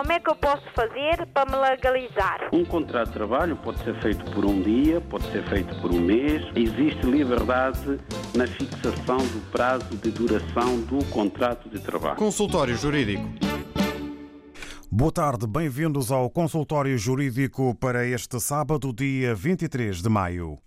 Como é que eu posso fazer para me legalizar? Um contrato de trabalho pode ser feito por um dia, pode ser feito por um mês. Existe liberdade na fixação do prazo de duração do contrato de trabalho. Consultório Jurídico. Boa tarde, bem-vindos ao consultório jurídico para este sábado, dia 23 de maio.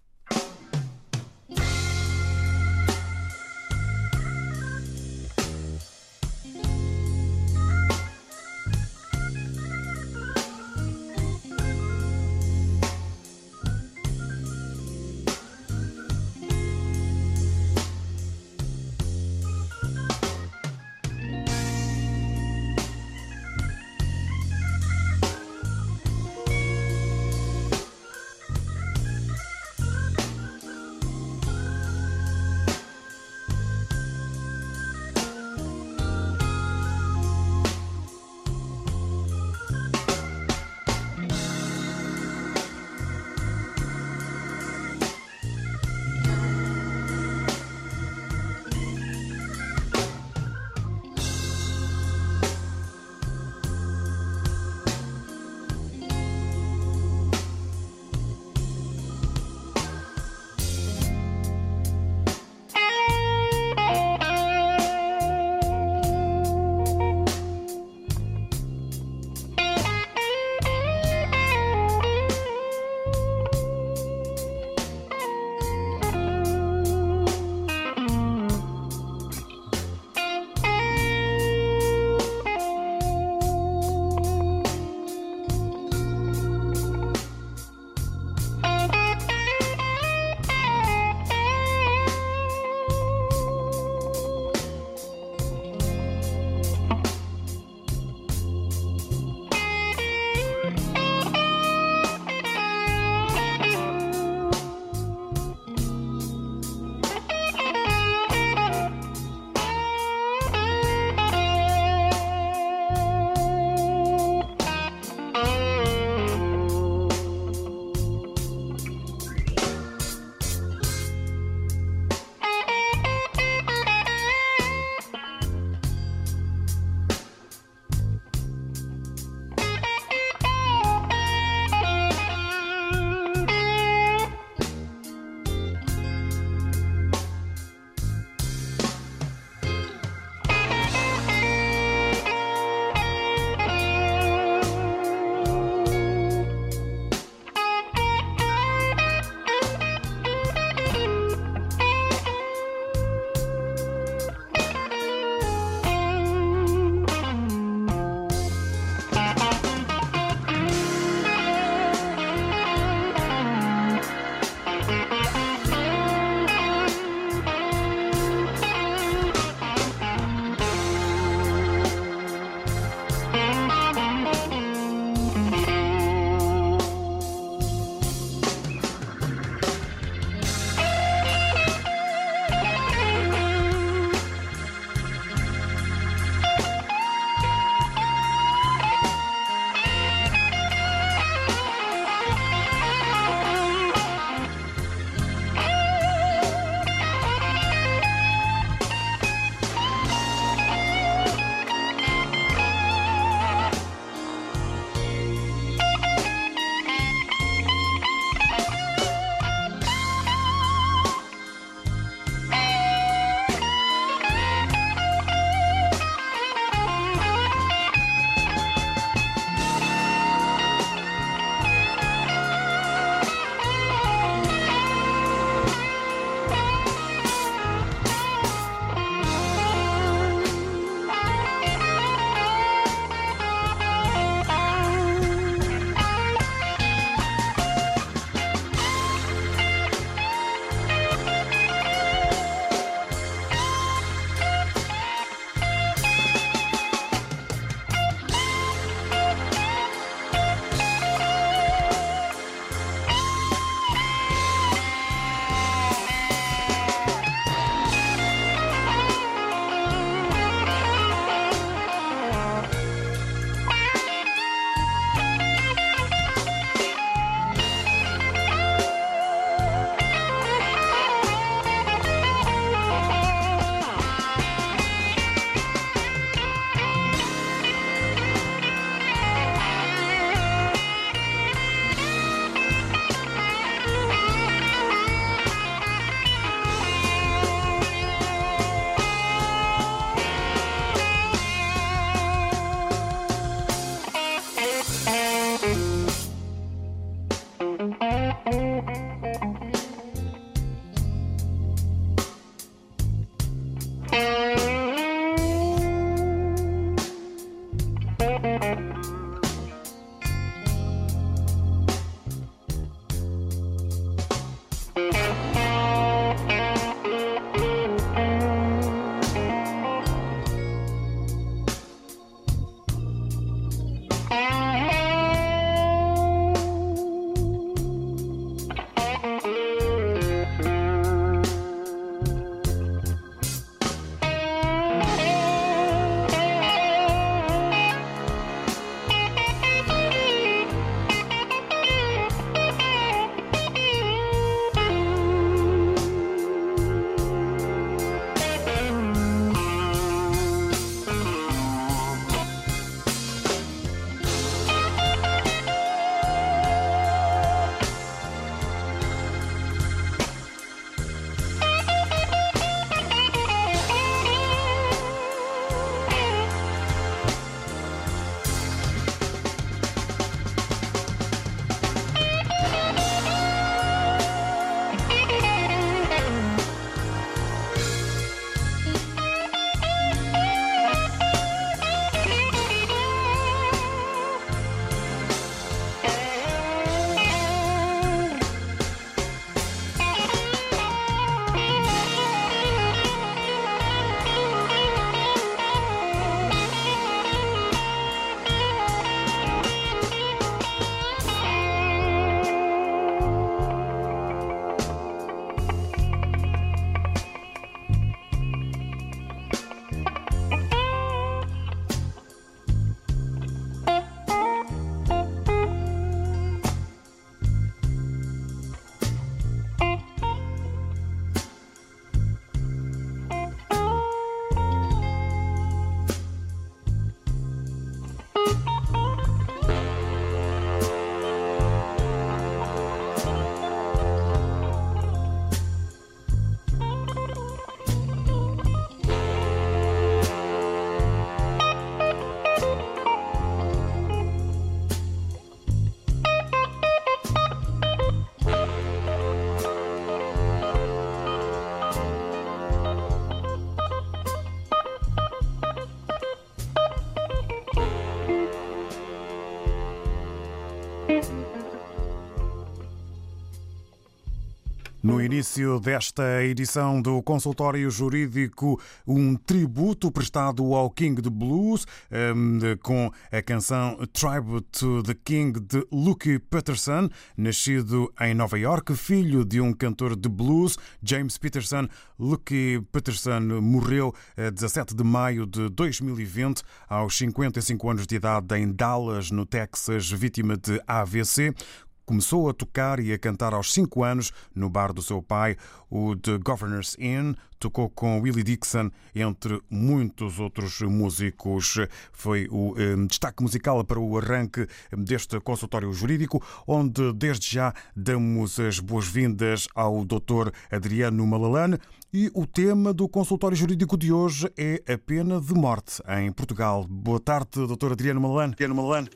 Início desta edição do Consultório Jurídico, um tributo prestado ao King de Blues, hum, com a canção Tribute to the King de Luke Peterson, nascido em Nova York, filho de um cantor de blues, James Peterson. Luke Peterson morreu a 17 de maio de 2020, aos 55 anos de idade, em Dallas, no Texas, vítima de AVC. Começou a tocar e a cantar aos 5 anos no bar do seu pai, o The Governor's Inn. Tocou com Willie Dixon, entre muitos outros músicos. Foi o eh, destaque musical para o arranque deste consultório jurídico, onde desde já damos as boas-vindas ao Dr. Adriano Malalane. E o tema do consultório jurídico de hoje é a pena de morte em Portugal. Boa tarde, Dr. Adriano Malalane. Adriano Malalane.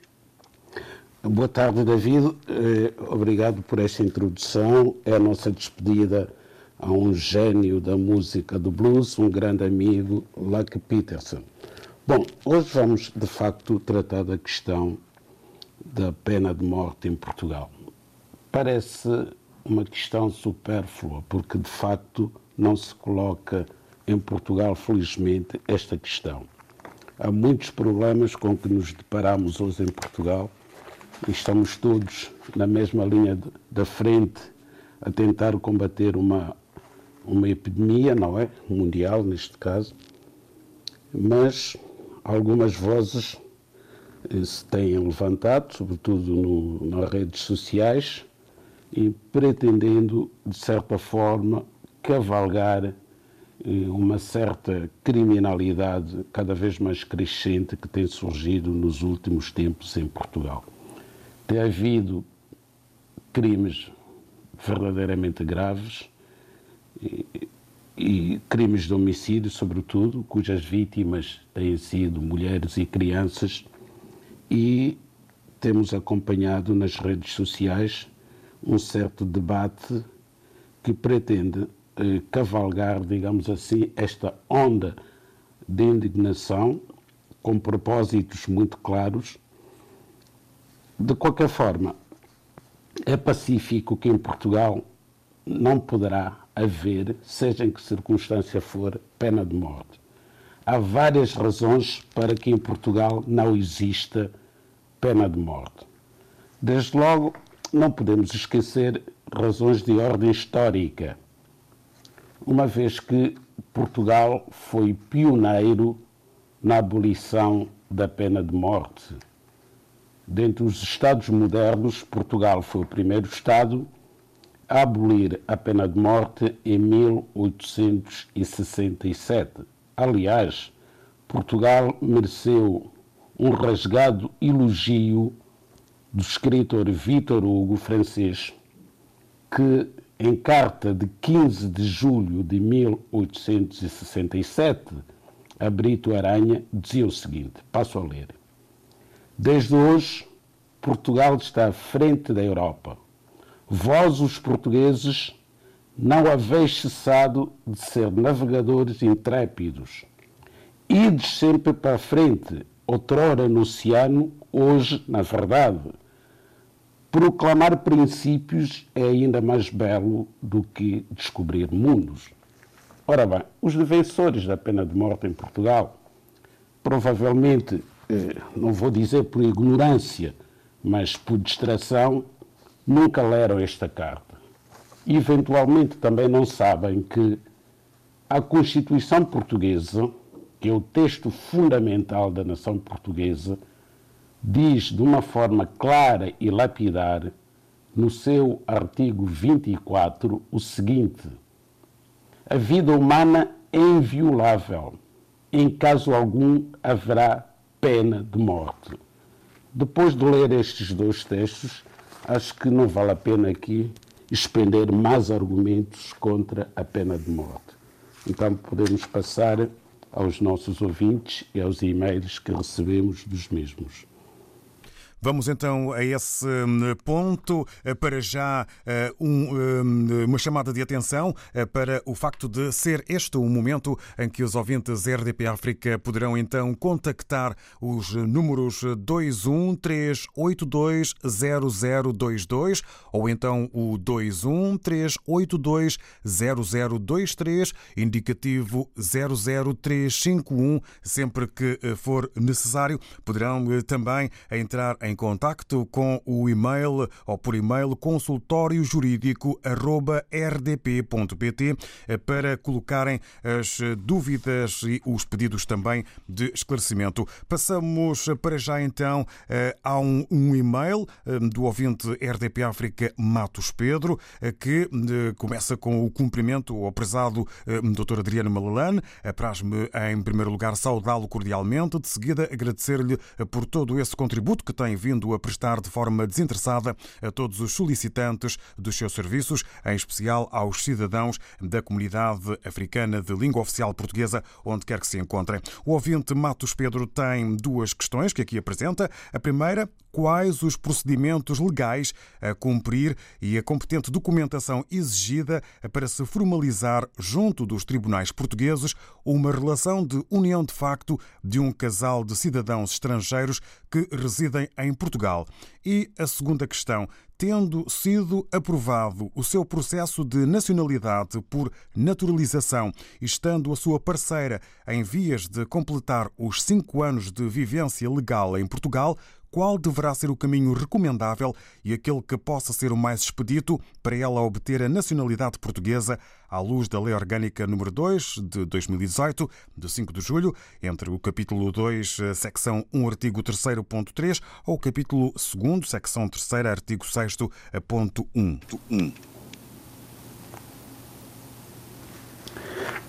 Boa tarde, David. Eh, obrigado por esta introdução. É a nossa despedida a um gênio da música do blues, um grande amigo, Luck Peterson. Bom, hoje vamos de facto tratar da questão da pena de morte em Portugal. Parece uma questão supérflua, porque de facto não se coloca em Portugal, felizmente, esta questão. Há muitos problemas com que nos deparamos hoje em Portugal estamos todos na mesma linha da frente a tentar combater uma, uma epidemia, não é? Mundial, neste caso. Mas algumas vozes eh, se têm levantado, sobretudo no, nas redes sociais, e pretendendo, de certa forma, cavalgar eh, uma certa criminalidade cada vez mais crescente que tem surgido nos últimos tempos em Portugal tem havido crimes verdadeiramente graves e, e, crimes de homicídio, sobretudo, cujas vítimas têm sido mulheres e crianças, e temos acompanhado nas redes sociais um certo debate que pretende eh, cavalgar, digamos assim, esta onda de indignação com propósitos muito claros de qualquer forma, é pacífico que em Portugal não poderá haver, seja em que circunstância for, pena de morte. Há várias razões para que em Portugal não exista pena de morte. Desde logo, não podemos esquecer razões de ordem histórica, uma vez que Portugal foi pioneiro na abolição da pena de morte. Dentre os Estados modernos, Portugal foi o primeiro Estado a abolir a pena de morte em 1867. Aliás, Portugal mereceu um rasgado elogio do escritor Victor Hugo, francês, que em carta de 15 de julho de 1867 a Brito Aranha dizia o seguinte: passo a ler. Desde hoje, Portugal está à frente da Europa. Vós, os portugueses, não haveis cessado de ser navegadores intrépidos. Ides sempre para a frente, outrora no oceano, hoje na verdade. Proclamar princípios é ainda mais belo do que descobrir mundos. Ora bem, os defensores da pena de morte em Portugal, provavelmente, não vou dizer por ignorância, mas por distração, nunca leram esta carta. E, eventualmente, também não sabem que a Constituição Portuguesa, que é o texto fundamental da nação portuguesa, diz de uma forma clara e lapidar, no seu artigo 24, o seguinte a vida humana é inviolável. Em caso algum haverá pena de morte. Depois de ler estes dois textos, acho que não vale a pena aqui expender mais argumentos contra a pena de morte. Então podemos passar aos nossos ouvintes e aos e-mails que recebemos dos mesmos. Vamos então a esse hum, ponto. Eh, para já, eh, um, uma chamada de atenção eh, para o facto de ser este o momento em que os ouvintes RDP África poderão então contactar os números 213820022 ou então o 213820023, indicativo 00351. Sempre que for necessário, poderão também entrar em contacto com o e-mail ou por e-mail consultóriojurídico@rdp.pt para colocarem as dúvidas e os pedidos também de esclarecimento. Passamos para já então a um, um e-mail do ouvinte RDP África Matos Pedro que começa com o cumprimento ao prezado Dr. Adriano Malalane. Apraz-me em primeiro lugar saudá-lo cordialmente, de seguida agradecer-lhe por todo esse contributo que tem vindo a prestar de forma desinteressada a todos os solicitantes dos seus serviços, em especial aos cidadãos da comunidade africana de língua oficial portuguesa, onde quer que se encontrem. O ouvinte Matos Pedro tem duas questões que aqui apresenta. A primeira, quais os procedimentos legais a cumprir e a competente documentação exigida para se formalizar junto dos tribunais portugueses uma relação de união de facto de um casal de cidadãos estrangeiros que residem em Portugal. E a segunda questão, tendo sido aprovado o seu processo de nacionalidade por naturalização, estando a sua parceira em vias de completar os cinco anos de vivência legal em Portugal, qual deverá ser o caminho recomendável e aquele que possa ser o mais expedito para ela obter a nacionalidade portuguesa à luz da Lei Orgânica nº 2 de 2018, de 5 de julho, entre o capítulo 2, secção 1, artigo 3.3 ou o capítulo 2, secção 3, artigo 6, ponto 1.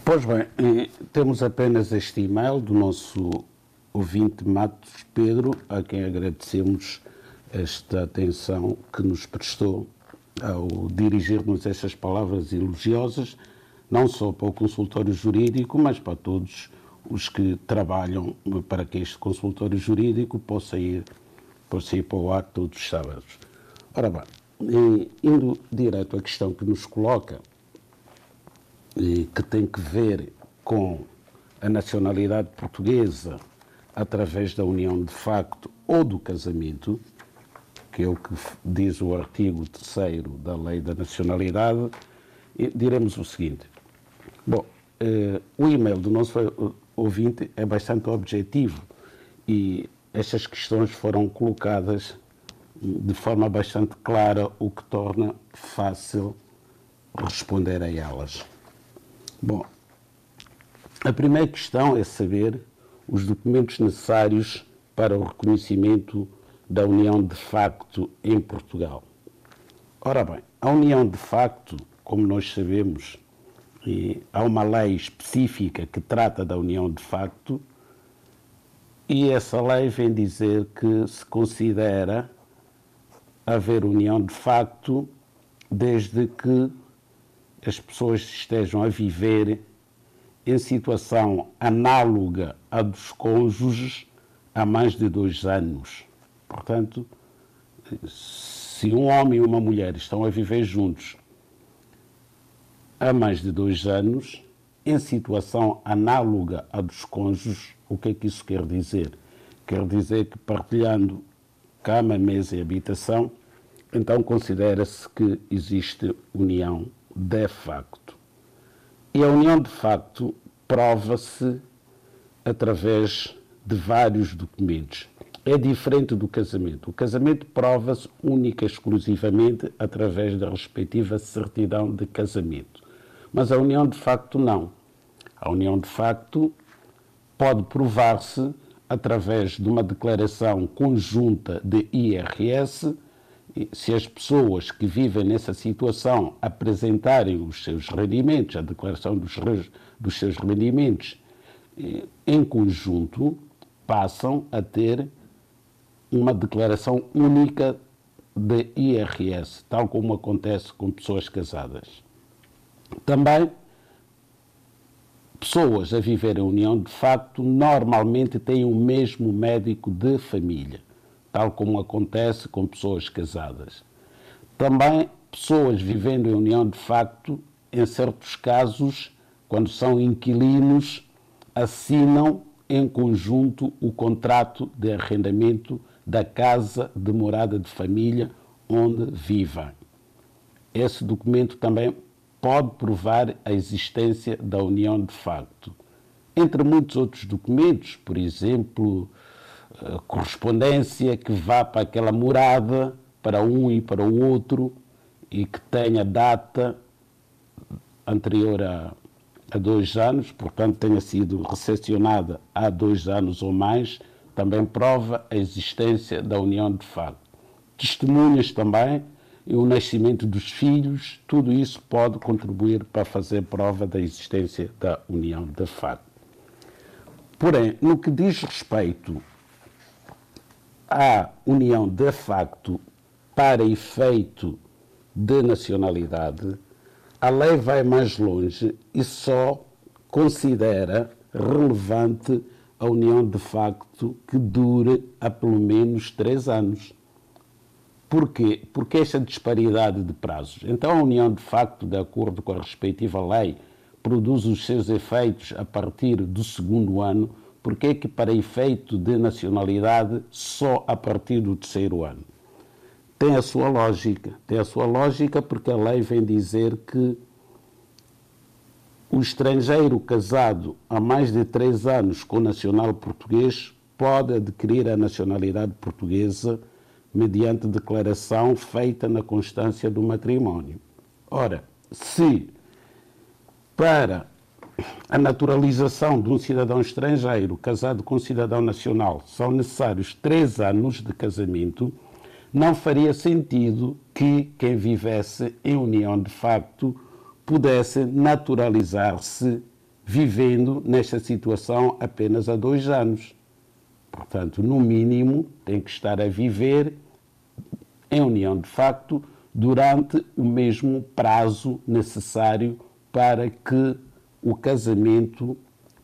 Pois bem, temos apenas este e-mail do nosso ouvinte Matos Pedro, a quem agradecemos esta atenção que nos prestou ao dirigir-nos estas palavras elogiosas, não só para o consultório jurídico, mas para todos os que trabalham para que este consultório jurídico possa ir, possa ir para o ar todos os sábados. Ora bem, indo direto à questão que nos coloca, que tem que ver com a nacionalidade portuguesa através da união de facto ou do casamento, que é o que diz o artigo 3 da Lei da Nacionalidade, diremos o seguinte. Bom, eh, o e-mail do nosso ouvinte é bastante objetivo e estas questões foram colocadas de forma bastante clara, o que torna fácil responder a elas. Bom, a primeira questão é saber os documentos necessários para o reconhecimento da união de facto em Portugal. Ora bem, a união de facto, como nós sabemos, há uma lei específica que trata da união de facto, e essa lei vem dizer que se considera haver união de facto desde que as pessoas estejam a viver em situação análoga à dos cônjuges há mais de dois anos. Portanto, se um homem e uma mulher estão a viver juntos há mais de dois anos, em situação análoga à dos cônjuges, o que é que isso quer dizer? Quer dizer que partilhando cama, mesa e habitação, então considera-se que existe união de facto. E a união de facto prova-se através de vários documentos. É diferente do casamento. O casamento prova-se única e exclusivamente através da respectiva certidão de casamento. Mas a união de facto não. A união de facto pode provar-se através de uma declaração conjunta de IRS se as pessoas que vivem nessa situação apresentarem os seus rendimentos, a declaração dos, dos seus rendimentos em conjunto, passam a ter uma declaração única de IRS, tal como acontece com pessoas casadas. Também, pessoas a viver em união de facto normalmente têm o mesmo médico de família tal como acontece com pessoas casadas. Também pessoas vivendo em união de facto, em certos casos, quando são inquilinos, assinam em conjunto o contrato de arrendamento da casa de morada de família onde vivem. Esse documento também pode provar a existência da união de facto. Entre muitos outros documentos, por exemplo, correspondência que vá para aquela morada, para um e para o outro, e que tenha data anterior a, a dois anos, portanto tenha sido recepcionada há dois anos ou mais, também prova a existência da união de facto. Testemunhas também e o nascimento dos filhos, tudo isso pode contribuir para fazer prova da existência da união de facto. Porém, no que diz respeito há união de facto para efeito de nacionalidade, a lei vai mais longe e só considera relevante a união de facto que dure há pelo menos três anos. Porquê? Porque esta disparidade de prazos. Então, a união de facto, de acordo com a respectiva lei, produz os seus efeitos a partir do segundo ano porque é que, para efeito de nacionalidade, só a partir do terceiro ano? Tem a sua lógica. Tem a sua lógica porque a lei vem dizer que o estrangeiro casado há mais de três anos com nacional português pode adquirir a nacionalidade portuguesa mediante declaração feita na constância do matrimónio. Ora, se para a naturalização de um cidadão estrangeiro casado com um cidadão nacional são necessários três anos de casamento, não faria sentido que quem vivesse em união de facto pudesse naturalizar-se vivendo nesta situação apenas há dois anos. Portanto, no mínimo, tem que estar a viver em união de facto durante o mesmo prazo necessário para que o casamento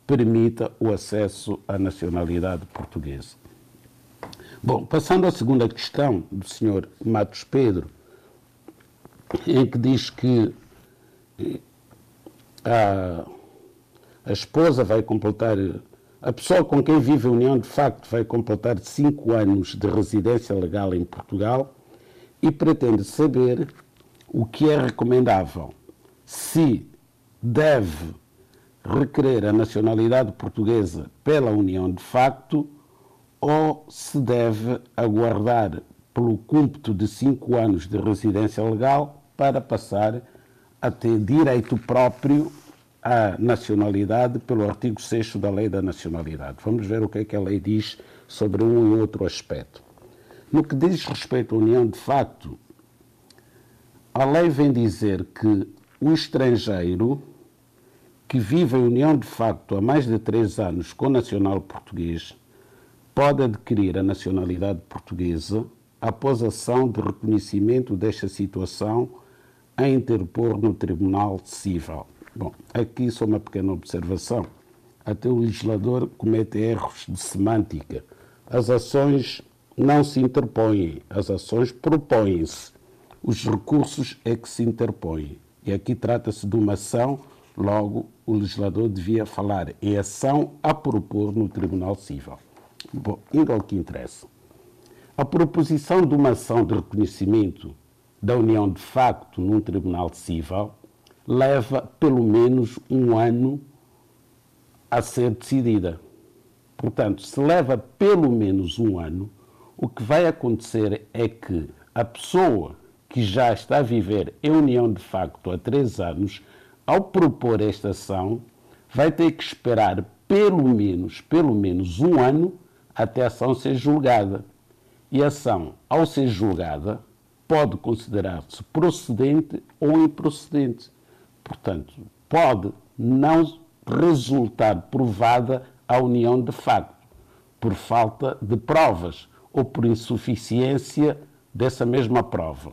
permita o acesso à nacionalidade portuguesa. Bom, passando à segunda questão do Sr. Matos Pedro, em que diz que eh, a, a esposa vai completar, a pessoa com quem vive a união de facto vai completar cinco anos de residência legal em Portugal e pretende saber o que é recomendável, se deve requerer a nacionalidade portuguesa pela união de facto ou se deve aguardar pelo cúmputo de cinco anos de residência legal para passar a ter direito próprio à nacionalidade pelo artigo 6 da Lei da Nacionalidade. Vamos ver o que é que a lei diz sobre um e outro aspecto. No que diz respeito à união de facto, a lei vem dizer que o estrangeiro que vive em união de facto há mais de três anos com nacional português pode adquirir a nacionalidade portuguesa após ação de reconhecimento desta situação a interpor no Tribunal Civil. Bom, aqui só uma pequena observação. Até o legislador comete erros de semântica. As ações não se interpõem, as ações propõem-se. Os recursos é que se interpõem. E aqui trata-se de uma ação, logo o legislador devia falar em ação a propor no Tribunal Civil. Bom, indo ao que interessa. A proposição de uma ação de reconhecimento da união de facto num tribunal civil leva pelo menos um ano a ser decidida. Portanto, se leva pelo menos um ano, o que vai acontecer é que a pessoa que já está a viver em união de facto há três anos, ao propor esta ação, vai ter que esperar pelo menos, pelo menos um ano até a ação ser julgada. E a ação, ao ser julgada, pode considerar-se procedente ou improcedente. Portanto, pode não resultar provada a união de facto, por falta de provas ou por insuficiência dessa mesma prova.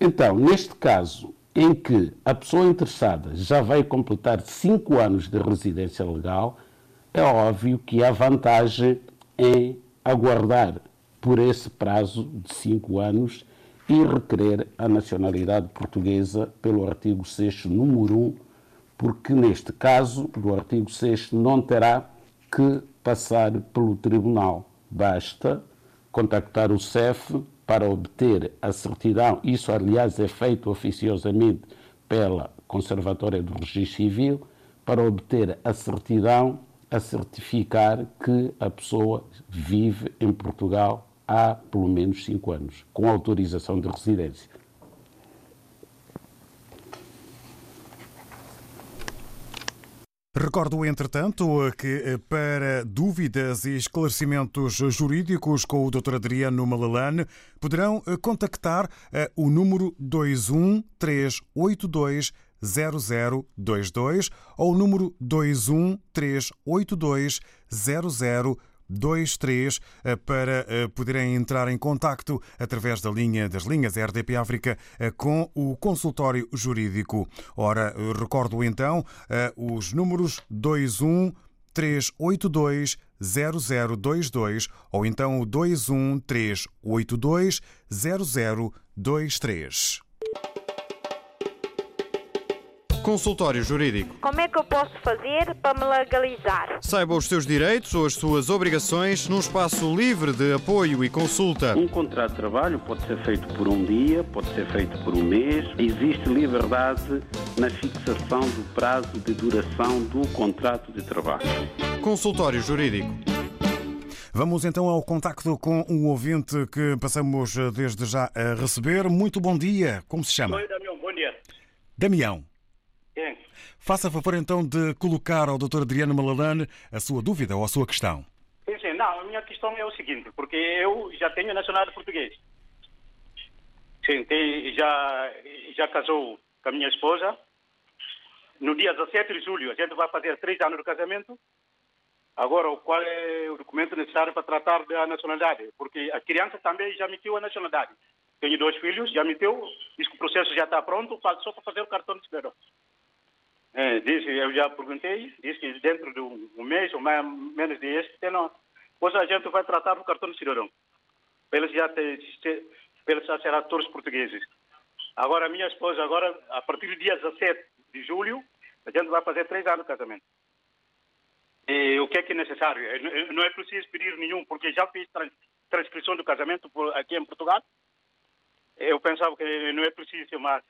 Então, neste caso, em que a pessoa interessada já vai completar cinco anos de residência legal, é óbvio que há vantagem em aguardar por esse prazo de cinco anos e requerer a nacionalidade portuguesa pelo artigo 6, número 1, porque neste caso do artigo 6 não terá que passar pelo tribunal. Basta contactar o CEF para obter a certidão. Isso, aliás, é feito oficiosamente pela Conservatória do Registro Civil para obter a certidão a certificar que a pessoa vive em Portugal há pelo menos cinco anos, com autorização de residência. Recordo, entretanto, que eh, para dúvidas e esclarecimentos jurídicos com o Dr. Adriano Malalane poderão eh, contactar eh, o número 21382 0022 ou o número 21382 0022 23 eh, para eh, poderem entrar em contacto através da linha das linhas RDP África eh, com o consultório jurídico. Ora, recordo então os números 21 382 0022 ou então o 21 382 0023. Consultório Jurídico. Como é que eu posso fazer para me legalizar? Saiba os seus direitos ou as suas obrigações num espaço livre de apoio e consulta. Um contrato de trabalho pode ser feito por um dia, pode ser feito por um mês. Existe liberdade na fixação do prazo de duração do contrato de trabalho. Consultório Jurídico. Vamos então ao contacto com um ouvinte que passamos desde já a receber. Muito bom dia. Como se chama? Oi, Damião. Bom dia. Damião. Faça favor então de colocar ao Dr. Adriano Malalane a sua dúvida ou a sua questão. Sim, sim. Não, a minha questão é o seguinte, porque eu já tenho nacionalidade português. Sim, tem, já, já casou com a minha esposa. No dia 17 de julho, a gente vai fazer três anos de casamento. Agora, qual é o documento necessário para tratar da nacionalidade? Porque a criança também já emitiu a nacionalidade. Tenho dois filhos, já meteu, diz que o processo já está pronto, só para fazer o cartão de cidadão. É, disse, eu já perguntei, disse que dentro de um mês ou mais, menos de este, não. Pois a gente vai tratar do cartão de cidadão. Eles já, eles já serem atores portugueses. Agora, minha esposa, agora, a partir do dia 17 de julho, a gente vai fazer três anos de casamento. E o que é que é necessário? Não é preciso pedir nenhum, porque já fiz transcrição do casamento aqui em Portugal. Eu pensava que não é preciso mais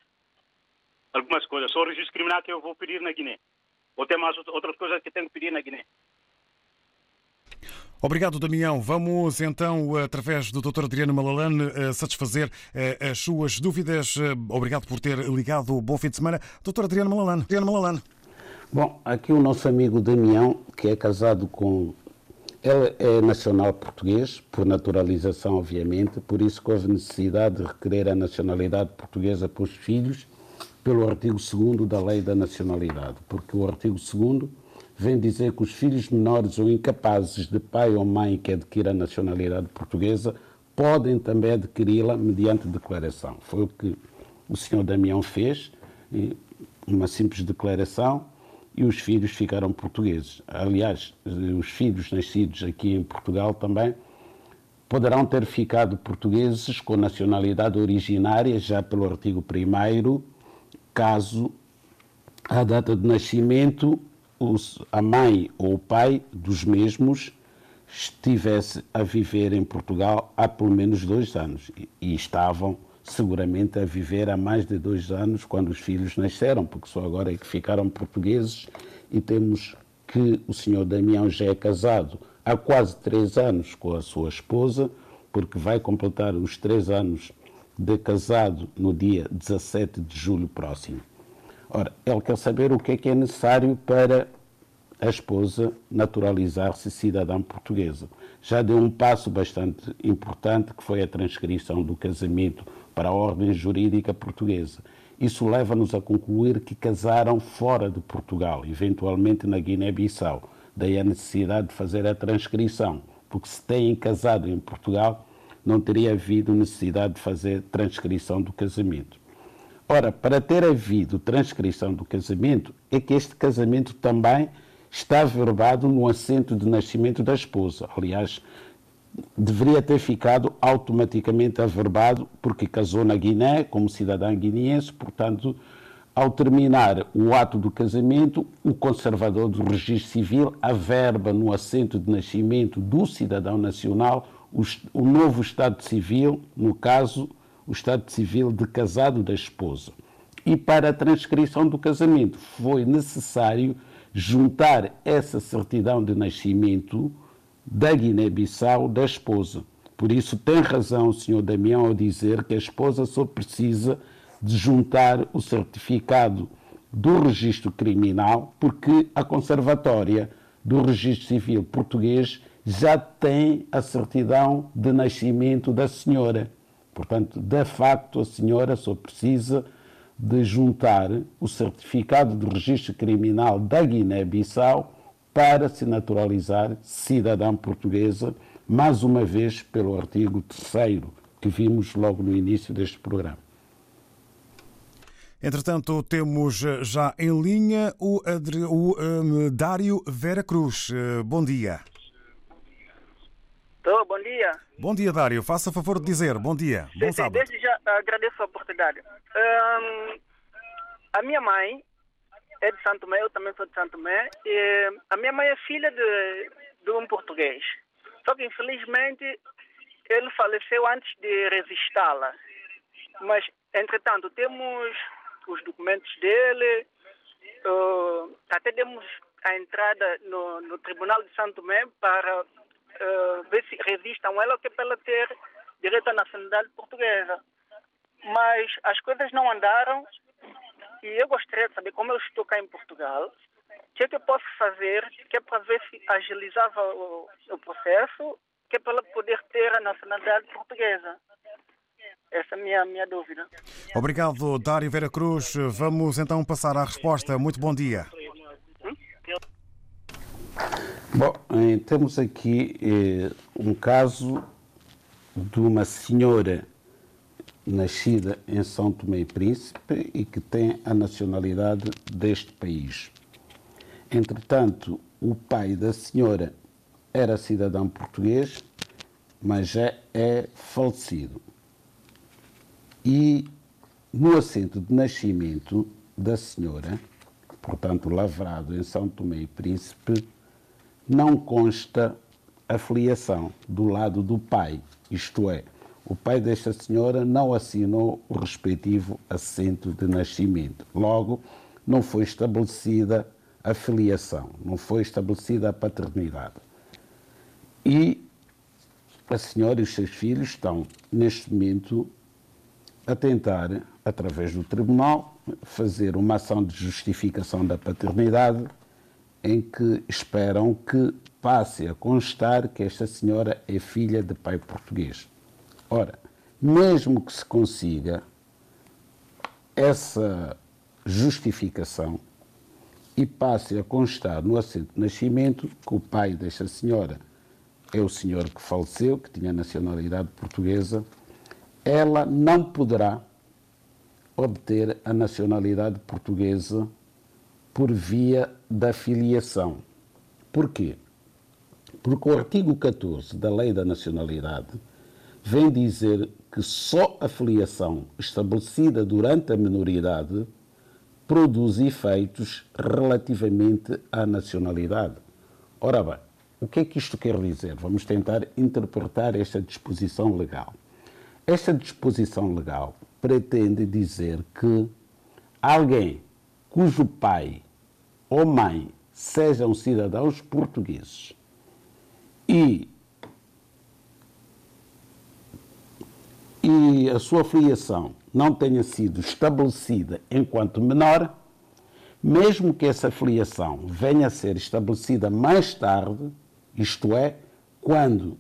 algumas coisas. Só o registro criminal que eu vou pedir na Guiné. Ou tem mais outras coisas que tenho que pedir na Guiné. Obrigado, Damião. Vamos então, através do Dr. Adriano Malalane, eh, satisfazer eh, as suas dúvidas. Eh, obrigado por ter ligado. Bom fim de semana. Dr. Adriano Malalane. Adriano Malalane. Bom, aqui o nosso amigo Damião, que é casado com. Ele é nacional português, por naturalização, obviamente, por isso que houve necessidade de requerer a nacionalidade portuguesa para os filhos, pelo artigo 2 da Lei da Nacionalidade, porque o artigo 2 vem dizer que os filhos menores ou incapazes de pai ou mãe que adquira a nacionalidade portuguesa podem também adquiri-la mediante declaração. Foi o que o senhor Damião fez, uma simples declaração, e os filhos ficaram portugueses. Aliás, os filhos nascidos aqui em Portugal também poderão ter ficado portugueses com nacionalidade originária já pelo artigo 1 caso a data de nascimento a mãe ou o pai dos mesmos estivesse a viver em Portugal há pelo menos dois anos. E estavam seguramente a viver há mais de dois anos quando os filhos nasceram, porque só agora é que ficaram portugueses e temos que o senhor Damião já é casado há quase três anos com a sua esposa, porque vai completar os três anos de casado no dia 17 de julho próximo. Ora, ele quer saber o que é que é necessário para a esposa naturalizar-se cidadã portuguesa. Já deu um passo bastante importante, que foi a transcrição do casamento para a ordem jurídica portuguesa. Isso leva-nos a concluir que casaram fora de Portugal, eventualmente na Guiné-Bissau. Daí a necessidade de fazer a transcrição, porque se têm casado em Portugal, não teria havido necessidade de fazer transcrição do casamento. Ora, para ter havido transcrição do casamento, é que este casamento também está verbado no assento de nascimento da esposa. Aliás, deveria ter ficado automaticamente averbado, porque casou na Guiné como cidadã guineense, portanto, ao terminar o ato do casamento, o conservador do registro civil averba no assento de nascimento do cidadão nacional o, o novo estado civil, no caso, o estado civil de casado da esposa. E para a transcrição do casamento foi necessário juntar essa certidão de nascimento da Guiné-Bissau da esposa. Por isso tem razão o senhor Damião ao dizer que a esposa só precisa de juntar o certificado do registro criminal, porque a conservatória do registro civil português já tem a certidão de nascimento da senhora. Portanto, de facto, a senhora só precisa de juntar o certificado de registro criminal da Guiné-Bissau para se naturalizar cidadã portuguesa, mais uma vez pelo artigo 3 que vimos logo no início deste programa. Entretanto, temos já em linha o, Adri... o um, Dário Vera Cruz. Uh, bom dia. Tô, bom dia. Bom dia, Dário. Faça favor de dizer. Bom dia. Sim, bom sim, sábado. Desde já agradeço a oportunidade. Um, a minha mãe é de Santo Tomé, eu também sou de Santo Tomé. E a minha mãe é filha de, de um português. Só que, infelizmente, ele faleceu antes de registrá-la. Mas, entretanto, temos os documentos dele, uh, até demos a entrada no, no Tribunal de Santo Tomé para uh, ver se resistam ela, que é para ela ter direito à nacionalidade portuguesa. Mas as coisas não andaram e eu gostaria de saber, como eu estou cá em Portugal, o que é que eu posso fazer, que é para ver se agilizava o, o processo, que é para ela poder ter a nacionalidade portuguesa. Essa é a minha, minha dúvida. Obrigado, Dário Vera Cruz. Vamos então passar à resposta. Muito bom dia. Bom, eh, temos aqui eh, um caso de uma senhora nascida em São Tomé e Príncipe e que tem a nacionalidade deste país. Entretanto, o pai da senhora era cidadão português, mas já é falecido. E no assento de nascimento da senhora, portanto lavrado em São Tomé e Príncipe, não consta a filiação do lado do pai, isto é, o pai desta senhora não assinou o respectivo assento de nascimento. Logo, não foi estabelecida a filiação, não foi estabelecida a paternidade. E a senhora e os seus filhos estão, neste momento, a tentar, através do tribunal, fazer uma ação de justificação da paternidade em que esperam que passe a constar que esta senhora é filha de pai português. Ora, mesmo que se consiga essa justificação e passe a constar no assento de nascimento que o pai desta senhora é o senhor que faleceu, que tinha nacionalidade portuguesa, ela não poderá obter a nacionalidade portuguesa por via da filiação. Porquê? Porque o artigo 14 da Lei da Nacionalidade vem dizer que só a filiação estabelecida durante a minoridade produz efeitos relativamente à nacionalidade. Ora bem, o que é que isto quer dizer? Vamos tentar interpretar esta disposição legal. Esta disposição legal pretende dizer que alguém cujo pai ou mãe sejam cidadãos portugueses e, e a sua filiação não tenha sido estabelecida enquanto menor, mesmo que essa filiação venha a ser estabelecida mais tarde, isto é, quando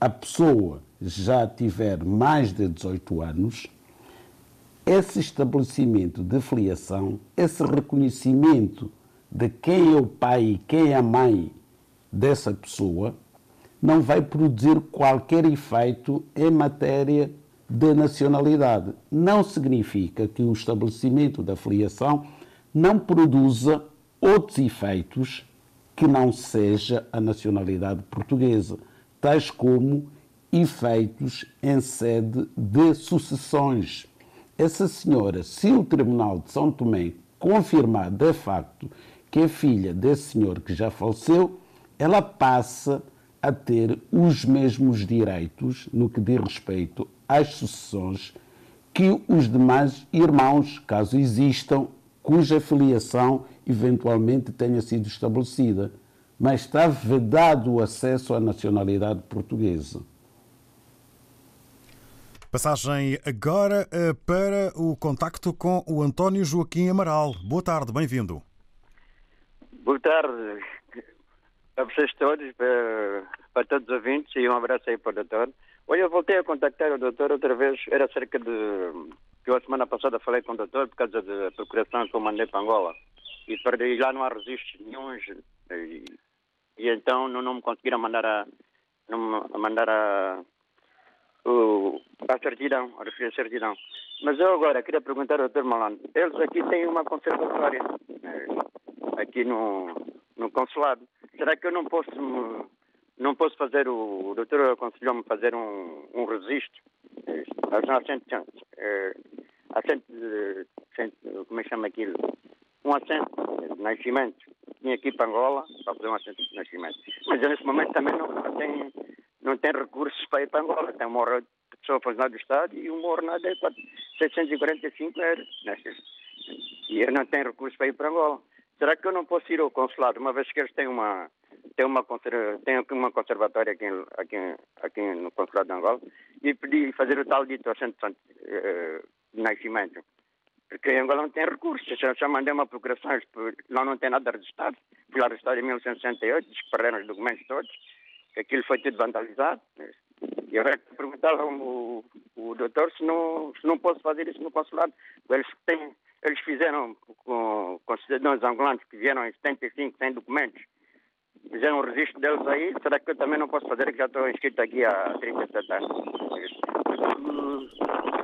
a pessoa já tiver mais de 18 anos, esse estabelecimento de filiação, esse reconhecimento de quem é o pai e quem é a mãe dessa pessoa, não vai produzir qualquer efeito em matéria de nacionalidade. Não significa que o estabelecimento da filiação não produza outros efeitos que não seja a nacionalidade portuguesa, tais como efeitos em sede de sucessões. Essa senhora, se o Tribunal de São Tomé confirmar de facto que é filha desse senhor que já faleceu, ela passa a ter os mesmos direitos no que diz respeito às sucessões que os demais irmãos, caso existam, cuja filiação eventualmente tenha sido estabelecida, mas está vedado o acesso à nacionalidade portuguesa. Passagem agora eh, para o contacto com o António Joaquim Amaral. Boa tarde, bem-vindo. Boa tarde a vocês todos, para, para todos os ouvintes e um abraço aí para o doutor. Hoje eu voltei a contactar o doutor outra vez, era cerca de. que eu a semana passada falei com o doutor por causa da procuração que eu mandei para Angola. E, perdi, lá não há registros nenhum. E, e, então não, não me conseguiram mandar a. Não, mandar a o, a certidão, a referir a certidão. Mas eu agora queria perguntar ao Dr. Malano, eles aqui têm uma conservatória, eh, aqui no, no consulado. Será que eu não posso não posso fazer o, o doutor aconselhou-me fazer um, um registro assento, eh, assento, assento, como é que chama aquilo? Um assento de nascimento. Tinha aqui para Angola para fazer um assento de nascimento. Mas eu nesse momento também não tenho não tem recursos para ir para Angola. Tem uma pessoa funcionário do Estado e uma ordenada é 645 euros. Né? E eu não tenho recursos para ir para Angola. Será que eu não posso ir ao consulado, uma vez que eles têm uma, têm uma, têm uma conservatória aqui, aqui, aqui no consulado de Angola, e pedir fazer o tal dito assento de nascimento? Porque em Angola não tem recursos. Eu já mandei uma procuração, lá não tem nada registrado. Fui lá registrado em 1968, perderam os documentos todos aquilo foi tudo vandalizado. E agora perguntava o, o doutor se não, se não posso fazer isso no consulado. Eles, têm, eles fizeram com, com cidadãos angolanos que vieram em 75 sem documentos. Fizeram o registro deles aí. Será que eu também não posso fazer, que já estou inscrito aqui há 37 anos?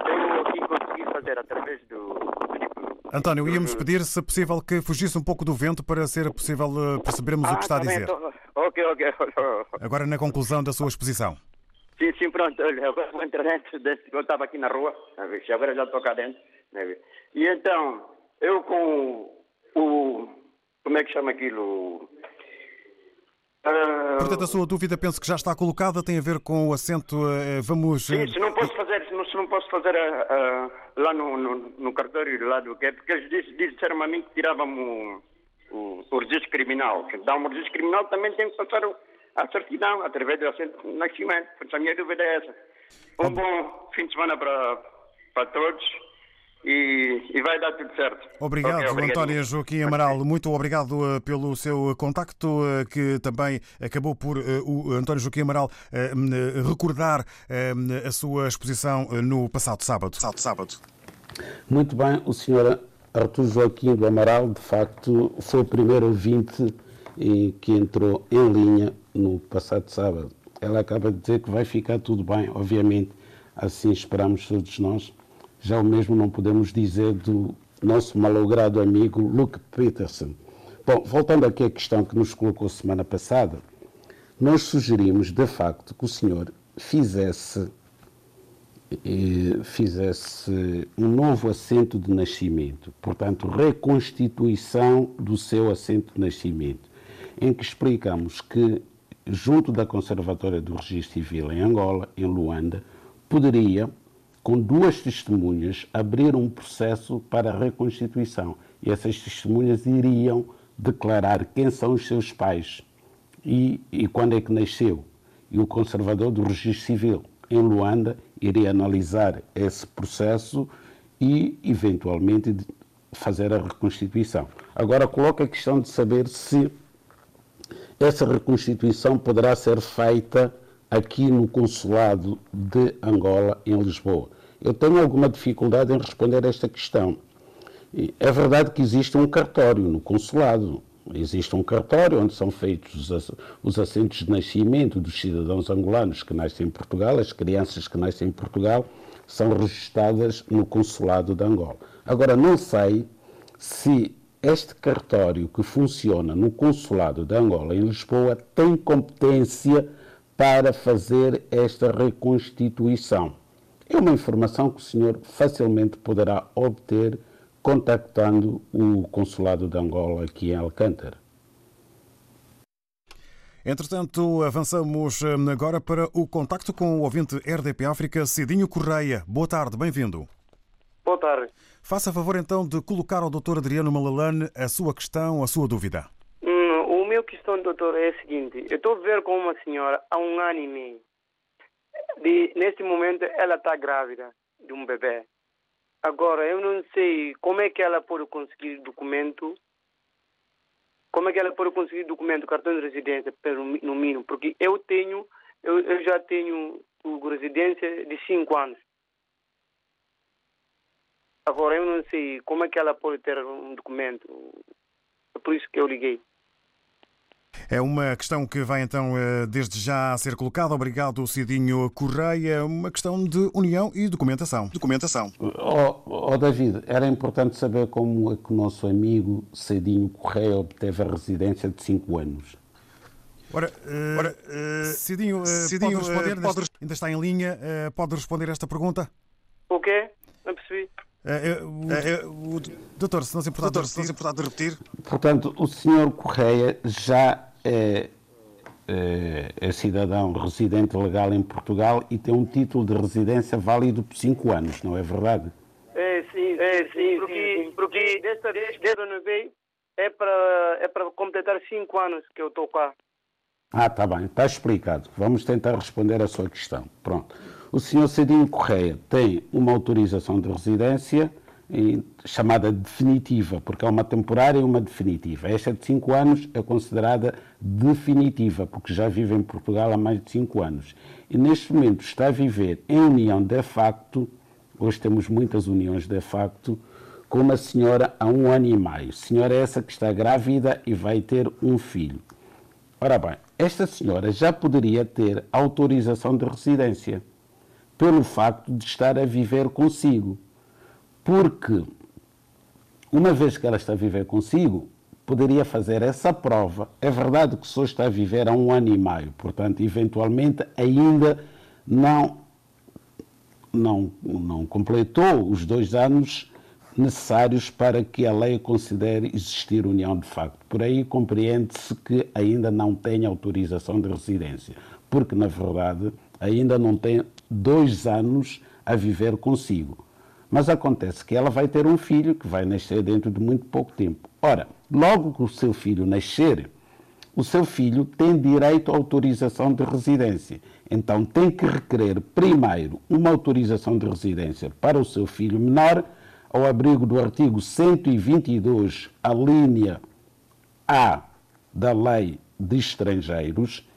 Eu aqui consegui fazer através do, António, íamos pedir, se possível, que fugisse um pouco do vento para ser possível eh, percebermos ah, o que está a dizer. Então, ok, ok. Agora na conclusão da sua exposição. Sim, sim, pronto. Olha, agora vou entrar dentro, eu estava aqui na rua, agora já estou cá dentro. E então, eu com o. Como é que chama aquilo? Uh... Portanto, a sua dúvida penso que já está colocada, tem a ver com o assento. Uh, vamos. Sim, se não posso fazer, se não, se não posso fazer uh, lá no, no, no, cartório lá do que é, porque eles disseram a mim que tiravam o, o, o registro criminal. Que dá um registro criminal também tem que passar a certidão através do assento de nascimento. Portanto, a minha dúvida é essa. Um bom fim de semana para, para todos e, e vai dar tudo certo. Obrigado, Ok, obrigado. António Joaquim Amaral. Muito obrigado eh, pelo seu contacto, eh, que também acabou por eh, o António Joaquim Amaral eh, recordar eh, a sua exposição no passado sábado. sábado. Muito bem, o senhor Artur Joaquim do Amaral, de facto, foi o primeiro ouvinte que entrou em linha no passado sábado. Ela acaba de dizer que vai ficar tudo bem, obviamente, assim esperamos todos nós. Já o mesmo não podemos dizer do nosso malogrado amigo Luke Peterson. Bom, voltando aqui à questão que nos colocou semana passada, nós sugerimos, de facto, que o senhor fizesse fizesse um novo assento de nascimento, portanto, reconstituição do seu assento de nascimento, em que explicamos que, junto da Conservatória do Registro Civil em Angola, em Luanda, poderia, com duas testemunhas, abrir um processo para reconstituição. E essas testemunhas iriam declarar quem são os seus pais e, e quando é que nasceu. E o Conservador do Registro Civil em Luanda iria analisar esse processo e, eventualmente, fazer a reconstituição. Agora, coloca a questão de saber se essa reconstituição poderá ser feita aqui no Consulado de Angola, em Lisboa. Eu tenho alguma dificuldade em responder a esta questão. É verdade que existe um cartório no consulado. Existe um cartório onde são feitos os os assentos de nascimento dos cidadãos angolanos que nascem em Portugal, as crianças que nascem em Portugal são registradas no consulado de Angola. Agora, não sei se este cartório que funciona no consulado de Angola em Lisboa tem competência para fazer esta reconstituição. É uma informação que o senhor facilmente poderá obter contactando o consulado de Angola aqui em Alcântara. Entretanto, avançamos eh, agora para o contacto com o ouvinte RDP África, Cidinho Correia. Boa tarde, bem-vindo. Boa tarde. Faça favor então de colocar ao Dr. Adriano Malalane a sua questão, a sua dúvida. Hum, o meu questão, doutor, é a seguinte. Eu estou a ver com uma senhora há um ano e meio. De, neste momento, ela está grávida de um bebê. Agora, eu não sei como é que ela pode conseguir documento. Como é que ela pode conseguir documento, cartão de residência, pelo no mínimo? Porque eu tenho, eu, eu já tenho residência de cinco anos. Agora, eu não sei como é que ela pode ter um documento. É por isso que eu liguei. É uma questão que vai então eh, desde já ser colocada. Obrigado, Cidinho Correia. Uma questão de união e documentação. Documentação. Oh, oh, David, era importante saber como é que o nosso amigo Cedinho Correia obteve a residência de 5 anos. Ora, eh, Cidinho, eh, Cidinho, pode responder? eh, Ainda pode está- Ainda está em linha. Pode responder esta pergunta? O quê? Não percebi. Eh, eh, o- Doutor, se não se importar de Doutor, se não se repetir. importar de repetir. Portanto, o senhor Correia já é, é, é cidadão residente legal em Portugal e tem um título de residência válido por 5 anos, não é verdade? É, sim, é, sim, porque, porque desta vez que eu renovei é para é para completar cinco anos que eu estou cá. Ah, está bem, está explicado. Vamos tentar responder a sua questão. Pronto. O senhor Cedinho Correia tem uma autorização de residência chamada definitiva, porque há uma temporária e uma definitiva. Esta de 5 anos é considerada definitiva, porque já vive em Portugal há mais de 5 anos. E neste momento está a viver em união de facto, hoje temos muitas uniões de facto, com uma senhora há um ano e meio. Senhora essa que está grávida e vai ter um filho. Ora bem, esta senhora já poderia ter autorização de residência pelo facto de estar a viver consigo. Porque, uma vez que ela está a viver consigo, poderia fazer essa prova. É verdade que só está a viver há um ano e meio, portanto, eventualmente ainda não, não, não completou os dois anos necessários para que a lei considere existir união de facto. Por aí compreende-se que ainda não tem autorização de residência, porque, na verdade, ainda não tem dois anos a viver consigo. Mas acontece que ela vai ter um filho que vai nascer dentro de muito pouco tempo. Ora, logo que o seu filho nascer, o seu filho tem direito à autorização de residência. Então tem que requerer primeiro uma autorização de residência para o seu filho menor, ao abrigo do artigo 122, a linha A da Lei de Estrangeiros,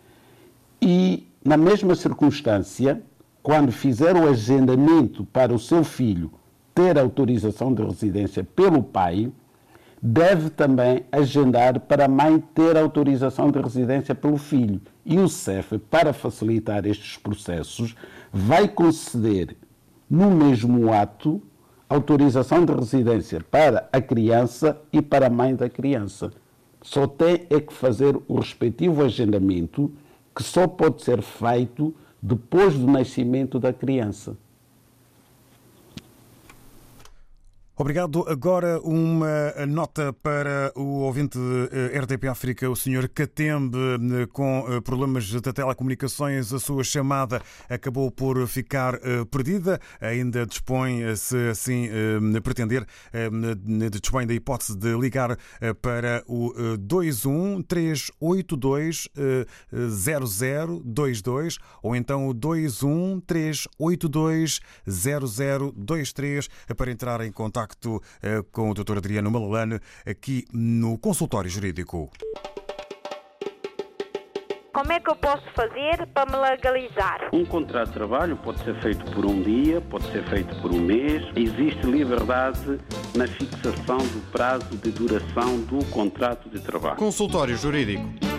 e na mesma circunstância, quando fizer o agendamento para o seu filho ter autorização de residência pelo pai, deve também agendar para a mãe ter autorização de residência pelo filho. E o CEF, para facilitar estes processos, vai conceder no mesmo ato autorização de residência para a criança e para a mãe da criança. Só tem é que fazer o respectivo agendamento, que só pode ser feito depois do nascimento da criança. Obrigado. Agora uma nota para o ouvinte eh, RDP África, o Sr. Catembe, eh, com eh, problemas de telecomunicações. A sua chamada acabou por ficar perdida. Ainda dispõe, se assim pretender, dispõe da hipótese de ligar para o 21 382 0022 ou então o 21 382 0023 para entrar em contato contacto eh, com o Dr. Adriano Malalane aqui no consultório jurídico. Como é que eu posso fazer para me legalizar? Um contrato de trabalho pode ser feito por um dia, pode ser feito por um mês. Existe liberdade na fixação do prazo de duração do contrato de trabalho. Consultório Jurídico.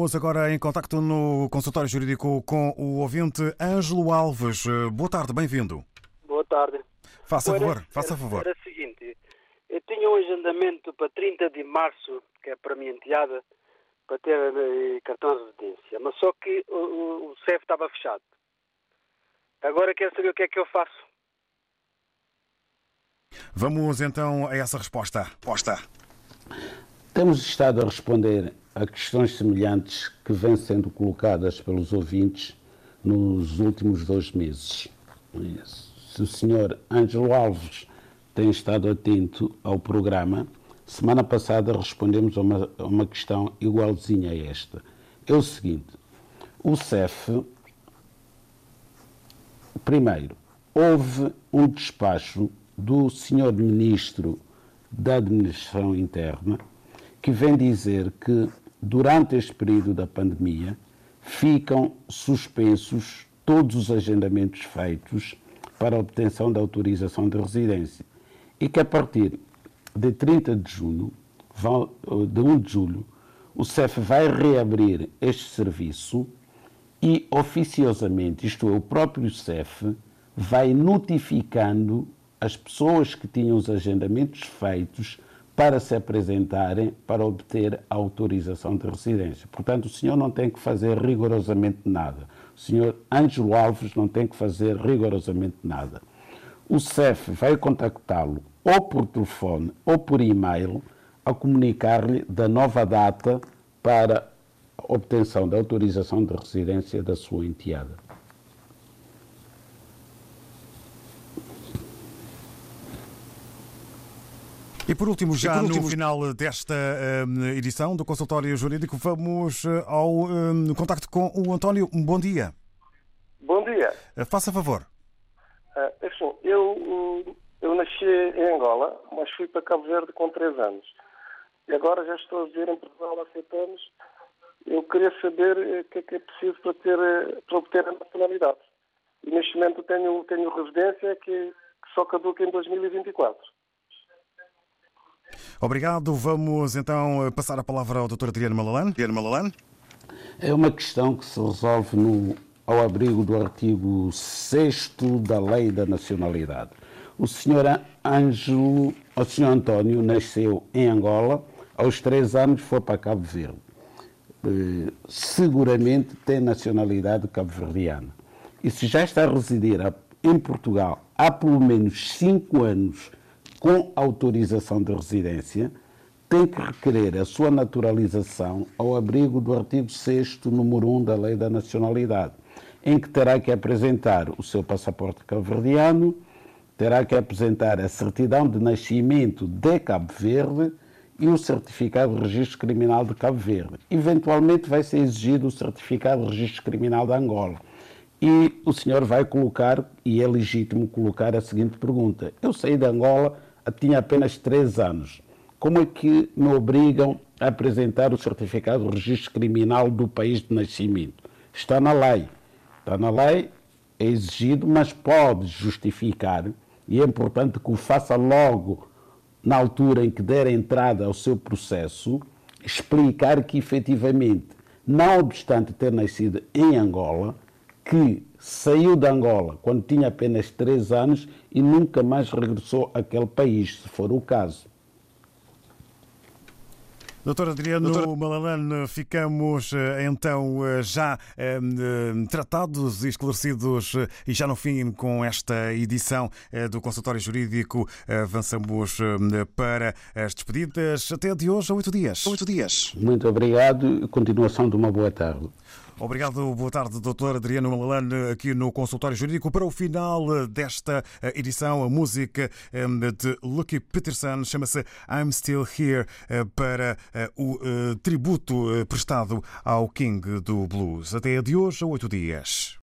Estamos agora em contacto no consultório jurídico com o ouvinte Ângelo Alves. Boa tarde, bem-vindo. Boa tarde. Faça favor, faça favor. Era o seguinte, eu tinha um agendamento para 30 de março, que é para a minha enteada, para ter eh, cartão de residência, mas só que o, o CEF estava fechado. Agora quero saber o que é que eu faço. Vamos então a essa resposta. Resposta. Temos estado a responder a questões semelhantes que vêm sendo colocadas pelos ouvintes nos últimos dois meses. Se o senhor Ângelo Alves tem estado atento ao programa, semana passada respondemos a uma, a uma questão igualzinha a esta. É o seguinte: o CEF, primeiro, houve um despacho do senhor Ministro da Administração Interna que vem dizer que durante este período da pandemia ficam suspensos todos os agendamentos feitos para obtenção da autorização de residência e que a partir de 30 de junho, de 1 de julho, o CEF vai reabrir este serviço e oficiosamente, isto é, o próprio CEF, vai notificando as pessoas que tinham os agendamentos feitos para se apresentarem para obter a autorização de residência. Portanto, o senhor não tem que fazer rigorosamente nada. O senhor Ângelo Alves não tem que fazer rigorosamente nada. O CEF vai contactá-lo ou por telefone ou por e-mail a comunicar-lhe da nova data para obtenção da autorização de residência da sua enteada. E por último, já por último, no final desta uh, edição do Consultório Jurídico, vamos uh, ao uh, contacto com o António. Bom dia. Bom dia. faça favor. Assim, eu, eu nasci em Angola, mas fui para Cabo Verde com 3 anos. E agora já estou a viver em Portugal há 7 anos. Eu queria saber o que é que é preciso para, ter, para obter a nacionalidade. E neste momento tenho, tenho residência que, que só caduca em 2024. Obrigado. Vamos então passar a palavra ao Dr. Adriano Malalane. Adriano Malalane. É uma questão que se resolve no, ao abrigo do artigo 6 da Lei da Nacionalidade. O senhor Ângelo, o senhor António nasceu em Angola, aos três anos foi para Cabo Verde. Eh, seguramente tem nacionalidade cabo-verdiana. E se já está a residir em Portugal há pelo menos cinco anos com autorização de residência, tem que requerer a sua naturalização ao abrigo do artigo 6 número 1 da Lei da Nacionalidade, em que terá que apresentar o seu passaporte cabo-verdiano, terá que apresentar a certidão de nascimento de Cabo Verde e o certificado de registro criminal de Cabo Verde. Eventualmente vai ser exigido o certificado de registro criminal de Angola. E o senhor vai colocar, e é legítimo colocar a seguinte pergunta: Eu saí de Angola, tinha apenas três anos. Como é que me obrigam a apresentar o certificado de registro criminal do país de nascimento? Está na lei. Está na lei, é exigido, mas pode justificar, e é importante que o faça logo na altura em que der entrada ao seu processo, explicar que efetivamente, não obstante ter nascido em Angola, que saiu de Angola quando tinha apenas 3 anos e nunca mais regressou àquele país, se for o caso. Doutor Adriano Doutor... Malalane, ficamos eh, então eh, já eh, tratados e esclarecidos e já no fim com esta edição do consultório jurídico avançamos para as despedidas até de hoje a oito dias. Oito dias. Muito obrigado e continuação de uma boa tarde. Obrigado, boa tarde, doutor Adriano Malalane, aqui no Consultório Jurídico. Para o final desta eh, edição, a música eh, de Lucky Peterson chama-se I'm Still Here eh, para o tributo prestado ao King do Blues. Até a de hoje, a oito dias.